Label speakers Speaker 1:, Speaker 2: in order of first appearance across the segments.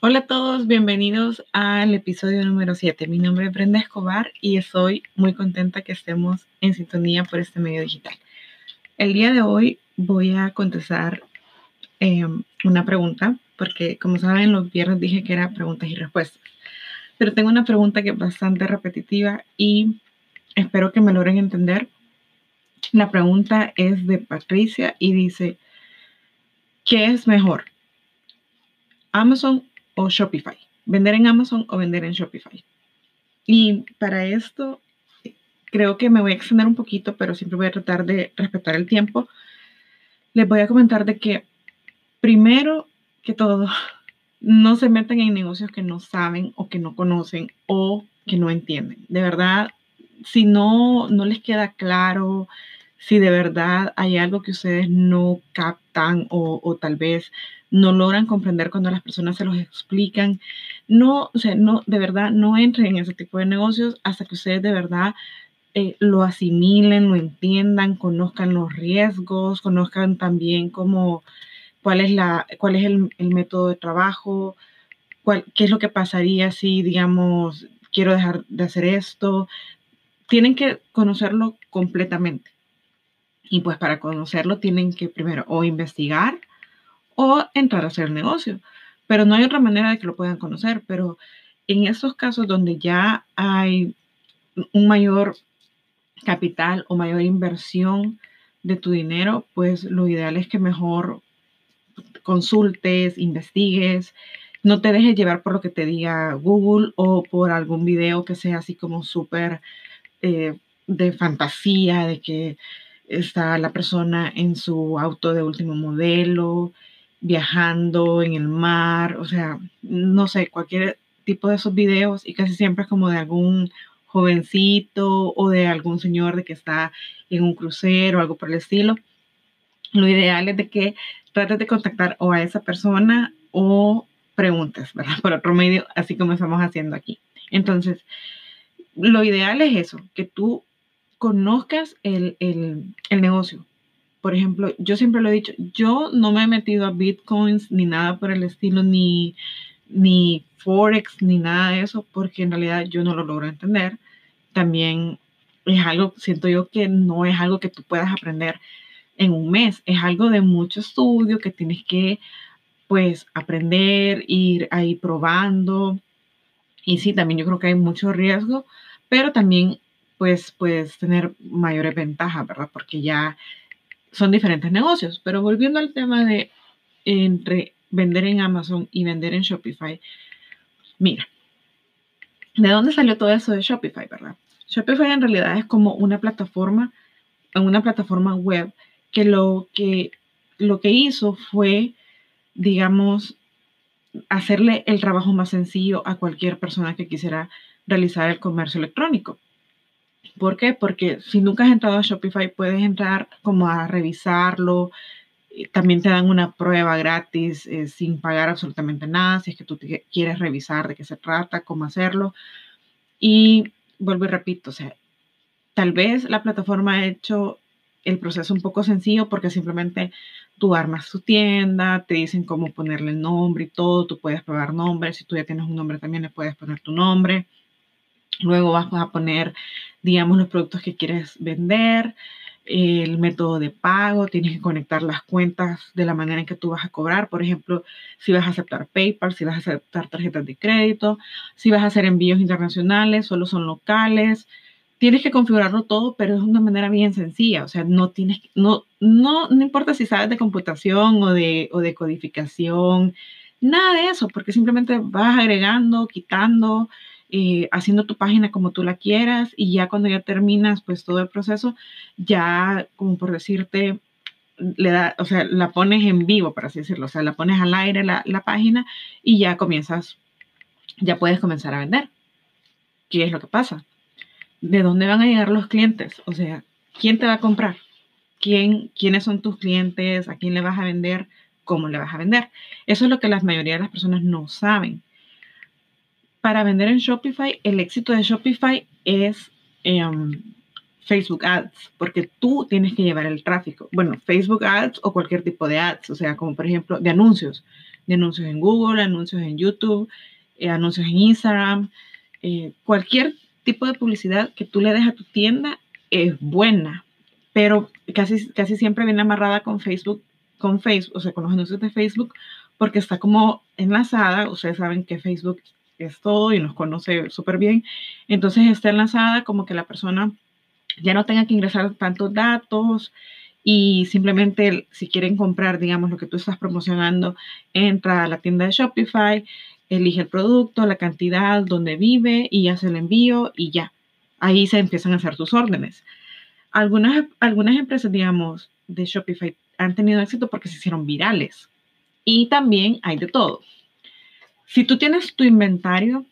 Speaker 1: Hola a todos, bienvenidos al episodio número 7. Mi nombre es Brenda Escobar y estoy muy contenta que estemos en sintonía por este medio digital. El día de hoy voy a contestar em, una pregunta, porque como saben, los viernes dije que era preguntas y respuestas. Pero tengo una pregunta que es bastante repetitiva y espero que me logren entender. La pregunta es de Patricia y dice, ¿qué es mejor? Amazon o Shopify. Vender en Amazon o vender en Shopify. Y para esto creo que me voy a extender un poquito, pero siempre voy a tratar de respetar el tiempo. Les voy a comentar de que primero que todo, no se metan en negocios que no saben o que no conocen o que no entienden. De verdad, si no, no les queda claro, si de verdad hay algo que ustedes no captan o, o tal vez no logran comprender cuando las personas se los explican. No, o sea, no, de verdad, no entren en ese tipo de negocios hasta que ustedes de verdad eh, lo asimilen, lo entiendan, conozcan los riesgos, conozcan también cómo, cuál es, la, cuál es el, el método de trabajo, cuál, qué es lo que pasaría si, digamos, quiero dejar de hacer esto. Tienen que conocerlo completamente. Y pues para conocerlo tienen que primero o investigar o entrar a hacer negocio. Pero no hay otra manera de que lo puedan conocer. Pero en esos casos donde ya hay un mayor capital o mayor inversión de tu dinero, pues lo ideal es que mejor consultes, investigues, no te dejes llevar por lo que te diga Google o por algún video que sea así como súper eh, de fantasía, de que está la persona en su auto de último modelo viajando en el mar, o sea, no sé, cualquier tipo de esos videos y casi siempre es como de algún jovencito o de algún señor de que está en un crucero o algo por el estilo. Lo ideal es de que trates de contactar o a esa persona o preguntes, ¿verdad? Por otro medio, así como estamos haciendo aquí. Entonces, lo ideal es eso, que tú conozcas el, el, el negocio, por ejemplo, yo siempre lo he dicho, yo no me he metido a bitcoins ni nada por el estilo, ni, ni forex, ni nada de eso, porque en realidad yo no lo logro entender. También es algo, siento yo que no es algo que tú puedas aprender en un mes, es algo de mucho estudio que tienes que, pues, aprender, ir ahí probando. Y sí, también yo creo que hay mucho riesgo, pero también, pues, puedes tener mayores ventajas, ¿verdad? Porque ya son diferentes negocios. Pero volviendo al tema de entre vender en Amazon y vender en Shopify, mira, ¿de dónde salió todo eso de Shopify, verdad? Shopify en realidad es como una plataforma, una plataforma web que lo que, lo que hizo fue, digamos, hacerle el trabajo más sencillo a cualquier persona que quisiera realizar el comercio electrónico. ¿Por qué? Porque si nunca has entrado a Shopify, puedes entrar como a revisarlo. También te dan una prueba gratis eh, sin pagar absolutamente nada, si es que tú quieres revisar de qué se trata, cómo hacerlo. Y vuelvo y repito, o sea, tal vez la plataforma ha hecho el proceso un poco sencillo porque simplemente tú armas tu tienda, te dicen cómo ponerle el nombre y todo, tú puedes probar nombres, si tú ya tienes un nombre también le puedes poner tu nombre Luego vas a poner, digamos, los productos que quieres vender, el método de pago, tienes que conectar las cuentas de la manera en que tú vas a cobrar. Por ejemplo, si vas a aceptar PayPal, si vas a aceptar tarjetas de crédito, si vas a hacer envíos internacionales, solo son locales. Tienes que configurarlo todo, pero es una manera bien sencilla. O sea, no tienes, no, no, no importa si sabes de computación o de, o de codificación, nada de eso, porque simplemente vas agregando, quitando, eh, haciendo tu página como tú la quieras y ya cuando ya terminas pues todo el proceso, ya como por decirte, le da, o sea, la pones en vivo, por así decirlo, o sea, la pones al aire la, la página y ya comienzas, ya puedes comenzar a vender. ¿Qué es lo que pasa? ¿De dónde van a llegar los clientes? O sea, ¿quién te va a comprar? ¿Quién, ¿Quiénes son tus clientes? ¿A quién le vas a vender? ¿Cómo le vas a vender? Eso es lo que la mayoría de las personas no saben para vender en Shopify, el éxito de Shopify es em, Facebook Ads, porque tú tienes que llevar el tráfico. Bueno, Facebook Ads o cualquier tipo de ads, o sea, como por ejemplo de anuncios. de anuncios en Google, anuncios en YouTube, eh, anuncios en Instagram, eh, cualquier tipo de publicidad que tú le des a tu tienda es buena, pero casi, casi siempre viene amarrada con Facebook, con Facebook, o sea, con los anuncios de Facebook, porque está como enlazada, ustedes saben que Facebook es todo y nos conoce súper bien, entonces está enlazada como que la persona ya no tenga que ingresar tantos datos y simplemente si quieren comprar, digamos, lo que tú estás promocionando, entra a la tienda de Shopify, elige el producto, la cantidad, donde vive y hace el envío y ya. Ahí se empiezan a hacer tus órdenes. Algunas, algunas empresas, digamos, de Shopify han tenido éxito porque se hicieron virales. Y también hay de todo. Si tú tienes tu inventario,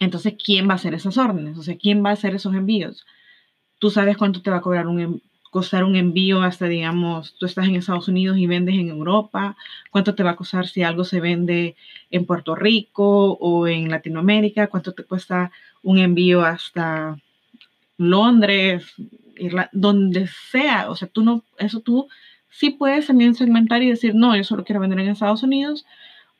Speaker 1: entonces, ¿quién va a hacer esas órdenes? O sea, ¿quién va a hacer esos envíos? Tú sabes cuánto te va a cobrar un, costar un envío hasta, digamos, tú estás en Estados Unidos y vendes en Europa, cuánto te va a costar si algo se vende en Puerto Rico o en Latinoamérica, cuánto te cuesta un envío hasta Londres, donde sea, o sea, tú no, eso tú sí puedes también segmentar y decir, no, yo solo quiero vender en Estados Unidos,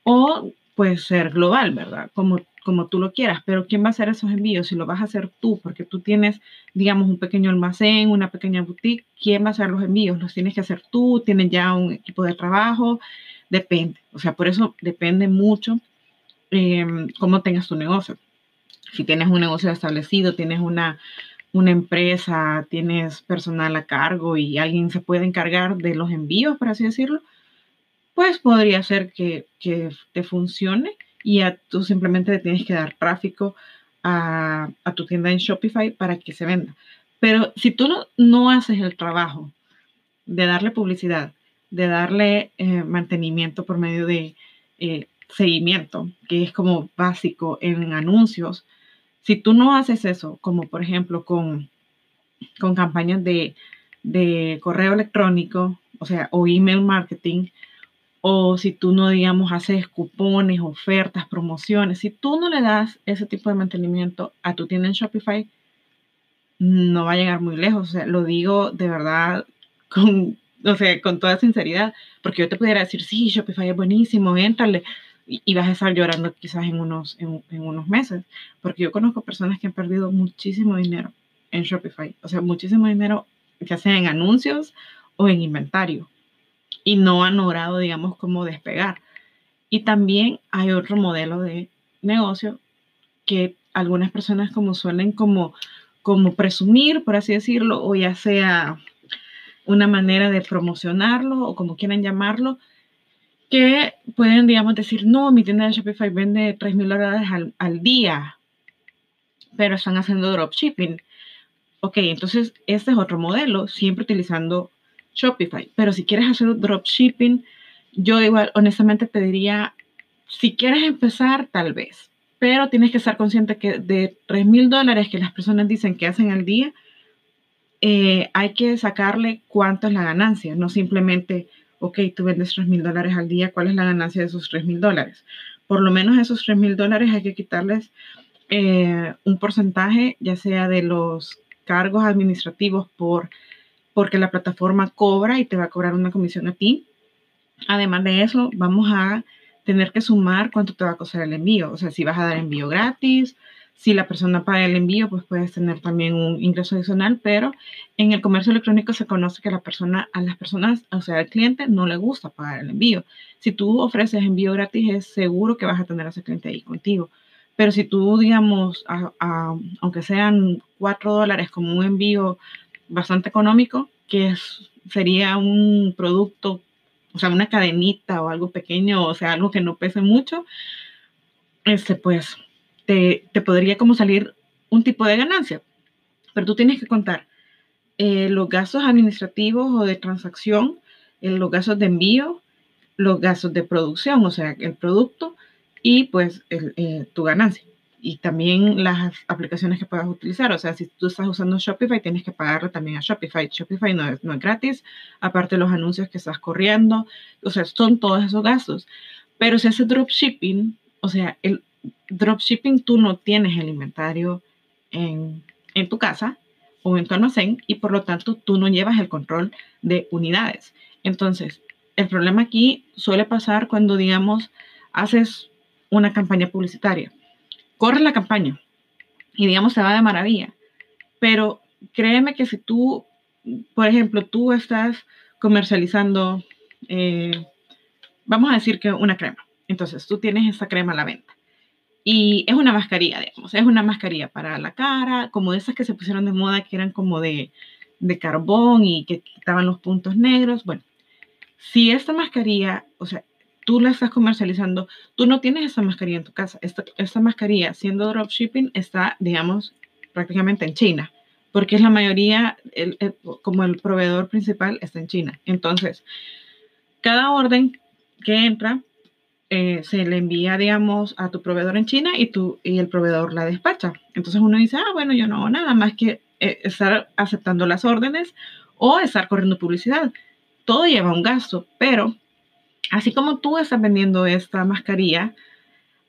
Speaker 1: o puede ser global, ¿verdad? Como como tú lo quieras, pero ¿quién va a hacer esos envíos? Si lo vas a hacer tú, porque tú tienes, digamos, un pequeño almacén, una pequeña boutique, ¿quién va a hacer los envíos? ¿Los tienes que hacer tú? ¿Tienes ya un equipo de trabajo? Depende. O sea, por eso depende mucho em, cómo tengas tu negocio. Si tienes un negocio establecido, tienes una, una empresa, tienes personal a cargo y alguien se puede encargar de los envíos, por así decirlo, pues podría ser que, que te funcione y tú simplemente le tienes que dar tráfico a, tu tienda en Shopify para que se venda. Pero si tú no, no haces el trabajo de darle publicidad, de darle eh, mantenimiento por medio de eh, seguimiento, que es como básico en anuncios, si tú no haces eso, como por ejemplo con, con campañas de, de correo electrónico, o sea, o email marketing, o si tú no, digamos, haces cupones, ofertas, promociones, si tú no le das ese tipo de mantenimiento a tu tienda en Shopify, no va a llegar muy lejos. O sea, lo digo de verdad con, o sea, con toda sinceridad, porque yo te pudiera decir, sí, Shopify es buenísimo, éntrale, y, vas a estar llorando quizás en unos, en, en unos meses, porque yo conozco personas que han perdido muchísimo dinero en Shopify, o sea, muchísimo dinero, ya sea en anuncios o en inventario y no han logrado, digamos, como despegar. Y también hay otro modelo de negocio que algunas personas como suelen como, como presumir, por así decirlo, o ya sea una manera de promocionarlo o como quieran llamarlo, que pueden, digamos, decir, no, mi tienda de Shopify vende 3 mil dólares al, al día, pero están haciendo dropshipping. Ok, entonces este es otro modelo, siempre utilizando Shopify. Pero si quieres hacer dropshipping, yo igual honestamente te diría, si quieres empezar, tal vez. Pero tienes que estar consciente que de 3 mil dólares que las personas dicen que hacen al día, eh, hay que sacarle cuánto es la ganancia, no simplemente, ok, tú vendes 3 mil dólares al día, ¿cuál es la ganancia de esos 3 mil dólares? Por lo menos esos 3 mil dólares hay que quitarles eh, un porcentaje, ya sea de los cargos administrativos por porque la plataforma cobra y te va a cobrar una comisión a ti. Además de eso, vamos a tener que sumar cuánto te va a costar el envío. O sea, si vas a dar envío gratis, si la persona paga el envío, pues puedes tener también un ingreso adicional, pero en el comercio electrónico se conoce que la persona, a las personas, o sea, al cliente no le gusta pagar el envío. Si tú ofreces envío gratis, es seguro que vas a tener a ese cliente ahí contigo. Pero si tú, digamos, aunque sean cuatro dólares como un envío bastante económico, que sería un producto, o sea, una cadenita o algo pequeño, o sea, algo que no pese mucho, este, pues te, podría como salir un tipo de ganancia. Pero tú tienes que contar eh, los gastos administrativos o de transacción, eh, los gastos de envío, los gastos de producción, o sea, el producto y pues eh, tu ganancia y también las aplicaciones que puedas utilizar. O sea, si tú estás usando Shopify, tienes que pagarle también a Shopify. Shopify no es, no es gratis, aparte de los anuncios que estás corriendo. O sea, son todos esos gastos. Pero si haces dropshipping, o sea, el dropshipping tú no tienes el inventario en, en tu casa o en tu almacén y por lo tanto tú no llevas el control de unidades. Entonces, el problema aquí suele pasar cuando, digamos, haces una campaña publicitaria. Corres la campaña y, digamos, se va de maravilla. Pero créeme que si tú, por ejemplo, tú estás comercializando, eh, vamos a decir que una crema. Entonces, tú tienes esa crema a la venta. Y es una mascarilla, digamos, es una mascarilla para la cara, como esas que se pusieron de moda, que eran como de, de carbón y que quitaban los puntos negros. Bueno, si esta mascarilla, o sea, tú la estás comercializando, tú no tienes esa mascarilla en tu casa. Esta, esta mascarilla, siendo dropshipping, está, digamos, prácticamente en China, porque es la mayoría, como el proveedor principal está en China. Entonces, cada orden que entra eh, se le envía, digamos, a tu proveedor en China y, tú, y el proveedor la despacha. Entonces uno dice, ah, bueno, yo no hago nada más que eh, estar aceptando las órdenes o estar corriendo publicidad. Todo lleva un gasto, pero así como tú estás vendiendo esta mascarilla,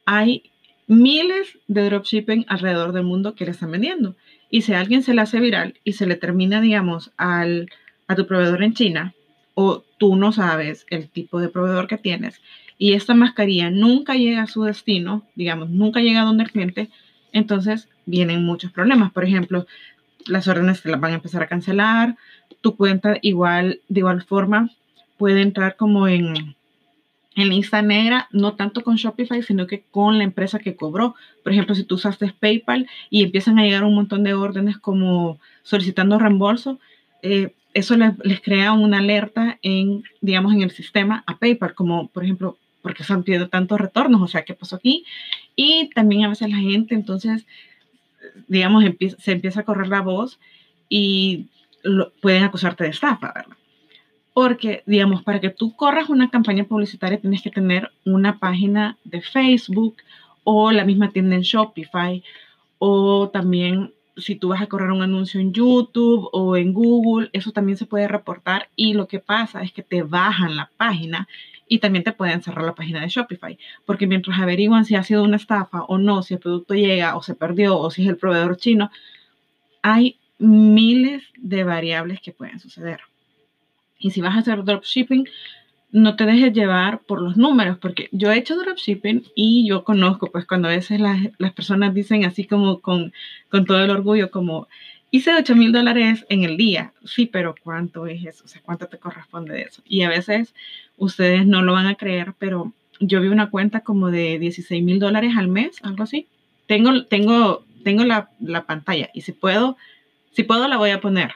Speaker 1: hay miles de dropshipping alrededor del mundo que la están vendiendo. Y si alguien se le hace viral y se le termina, digamos, al, a tu proveedor en China, o tú no sabes el tipo de proveedor que tienes, y esta mascarilla nunca llega a su destino, digamos, nunca llega a donde el cliente, entonces vienen muchos problemas. Por ejemplo, las órdenes te las van a empezar a cancelar, tu cuenta igual, de igual forma, puede entrar como en, en lista negra, no tanto con Shopify, sino que con la empresa que cobró. Por ejemplo, si tú usaste PayPal y empiezan a llegar un montón de órdenes como solicitando reembolso, eh, eso les, crea una alerta en, digamos, en el sistema a PayPal, como por ejemplo, porque han pedido tantos retornos, o sea, ¿qué pasó aquí? Y también a veces la gente, entonces, digamos, se empieza a correr la voz y pueden acusarte de estafa, ¿verdad? Porque, digamos, para que tú corras una campaña publicitaria tienes que tener una página de Facebook o la misma tienda en Shopify o también si tú vas a correr un anuncio en YouTube o en Google, eso también se puede reportar y lo que pasa es que te bajan la página y también te pueden cerrar la página de Shopify, porque mientras averiguan si ha sido una estafa o no, si el producto llega o se perdió o si es el proveedor chino, hay miles de variables que pueden suceder. Y si vas a hacer dropshipping, no te dejes llevar por los números, porque yo he hecho dropshipping y yo conozco, pues cuando a veces las, las personas dicen así como con, con todo el orgullo, como hice 8 mil dólares en el día. Sí, pero ¿cuánto es eso? O sea, ¿cuánto te corresponde de eso? Y a veces ustedes no lo van a creer, pero yo vi una cuenta como de 16 mil dólares al mes, algo así. Tengo, tengo, tengo la, la, pantalla y si puedo, si puedo la voy a poner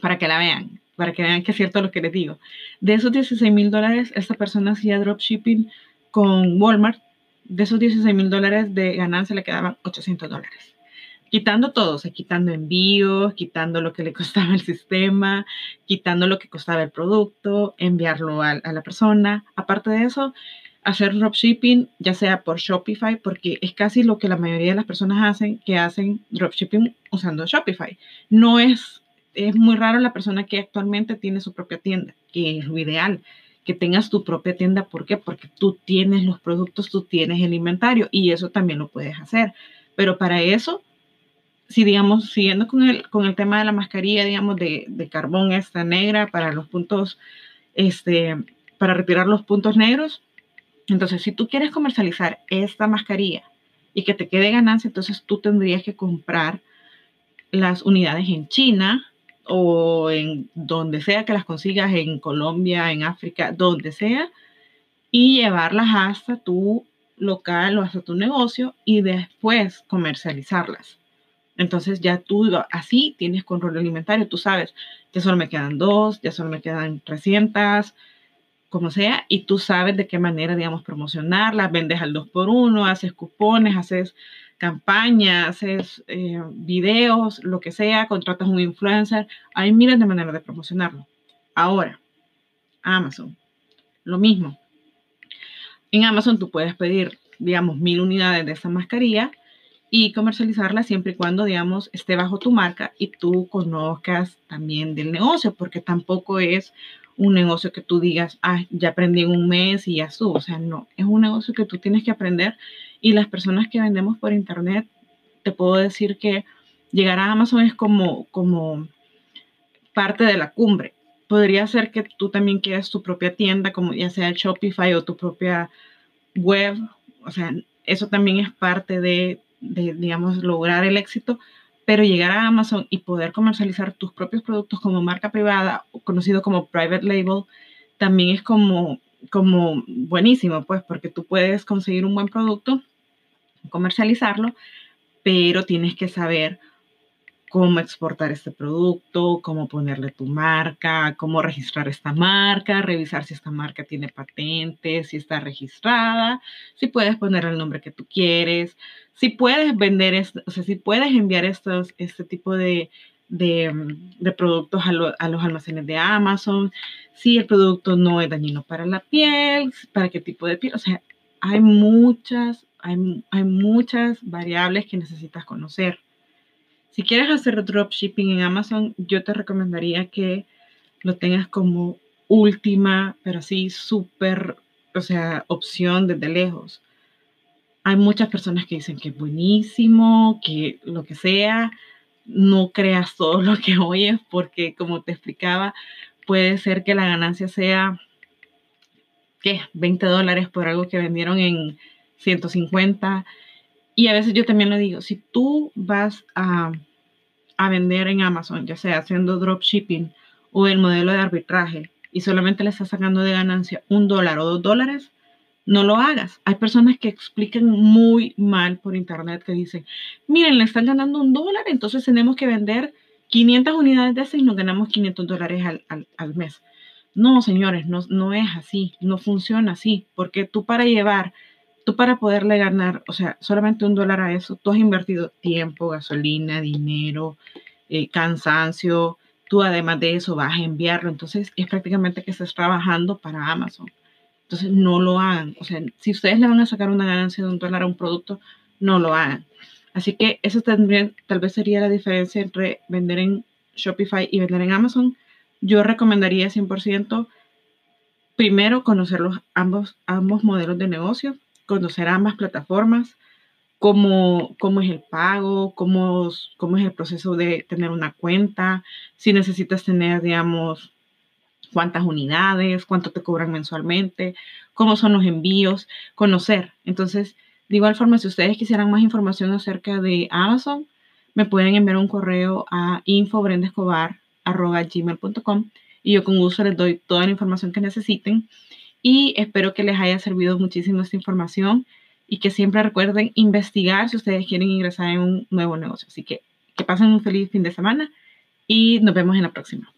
Speaker 1: para que la vean, para que vean que es cierto lo que les digo. De esos 16 mil dólares, esta persona hacía dropshipping con Walmart. De esos 16 mil dólares de ganancia le quedaban 800 dólares quitando todo, quitando envíos, quitando lo que le costaba el sistema, quitando lo que costaba el producto, enviarlo a, a la persona. Aparte de eso, hacer dropshipping, ya sea por Shopify, porque es casi lo que la mayoría de las personas hacen, que hacen dropshipping usando Shopify. No es, es muy raro la persona que actualmente tiene su propia tienda, que es lo ideal, que tengas tu propia tienda. ¿Por qué? Porque tú tienes los productos, tú tienes el inventario y eso también lo puedes hacer. Pero para eso si digamos, siguiendo con el, con el tema de la mascarilla, digamos, de, de, carbón esta negra para los puntos, este, para retirar los puntos negros, entonces si tú quieres comercializar esta mascarilla y que te quede ganancia, entonces tú tendrías que comprar las unidades en China o en donde sea que las consigas, en Colombia, en África, donde sea, y llevarlas hasta tu local o hasta tu negocio y después comercializarlas. Entonces ya tú así tienes control alimentario, tú sabes, ya solo me quedan dos, ya solo me quedan 300, como sea, y tú sabes de qué manera, digamos, promocionarlas, vendes al 2 por 1 haces cupones, haces campañas, haces eh, videos, lo que sea, contratas un influencer, hay miles de maneras de promocionarlo. Ahora, Amazon, lo mismo. En Amazon tú puedes pedir, digamos, mil unidades de esa mascarilla y comercializarla siempre y cuando, digamos, esté bajo tu marca y tú conozcas también del negocio, porque tampoco es un negocio que tú digas, ah, ya aprendí en un mes y ya subo. O sea, no, es un negocio que tú tienes que aprender y las personas que vendemos por internet, te puedo decir que llegar a Amazon es como, como parte de la cumbre. podría ser que tú también quieras tu propia tienda, como ya sea Shopify o tu propia web. O sea, eso también es parte de, de, digamos, lograr el éxito. Pero llegar a Amazon y poder comercializar tus propios productos como marca privada, conocido como private label, también es como, como buenísimo, pues, porque tú puedes conseguir un buen producto, comercializarlo, pero tienes que saber cómo exportar este producto, cómo ponerle tu marca, cómo registrar esta marca, revisar si esta marca tiene patentes, si está registrada, si puedes poner el nombre que tú quieres, si puedes vender, esto, o sea, si puedes enviar estos, este tipo de, de, productos a, lo, a, los almacenes de Amazon, si el producto no es dañino para la piel, para qué tipo de piel, o sea, hay muchas, hay, muchas variables que necesitas conocer. Si quieres hacer dropshipping en Amazon, yo te recomendaría que lo tengas como última, pero así súper, o sea, opción desde lejos. Hay muchas personas que dicen que es buenísimo, que lo que sea, no creas todo lo que oyes, porque como te explicaba, puede ser que la ganancia sea, ¿qué? 20 dólares por algo que vendieron en 150 y a veces yo también lo digo, si tú vas a, a vender en Amazon, ya sea haciendo dropshipping o el modelo de arbitraje, y solamente le estás sacando de ganancia un dólar o dos dólares, no lo hagas. Hay personas que explican muy mal por internet que dicen, miren, le están ganando un dólar, entonces tenemos que vender 500 unidades de ese y nos ganamos 500 dólares al, al, al mes. No, señores, no, no es así, no funciona así, porque tú para llevar tú para poderle ganar, o sea, solamente un dólar a eso, tú has invertido tiempo, gasolina, dinero, eh, cansancio, tú además de eso vas a enviarlo, entonces es prácticamente que estás trabajando para Amazon. Entonces no lo hagan, o sea, si ustedes le van a sacar una ganancia de un dólar a un producto, no lo hagan. Así que eso también tal vez sería la diferencia entre vender en Shopify y vender en Amazon. Yo recomendaría 100% primero conocer los ambos, ambos modelos de negocio conocer ambas plataformas, cómo, cómo es el pago, cómo, cómo es el proceso de tener una cuenta, si necesitas tener, digamos, cuántas unidades, cuánto te cobran mensualmente, cómo son los envíos, conocer. Entonces, de igual forma, si ustedes quisieran más información acerca de Amazon, me pueden enviar un correo a infobrendescobar.gmail.com y yo con gusto les doy toda la información que necesiten y espero que les haya servido muchísimo esta información y que siempre recuerden investigar si ustedes quieren ingresar en un nuevo negocio. Así que que pasen un feliz fin de semana y nos vemos en la próxima.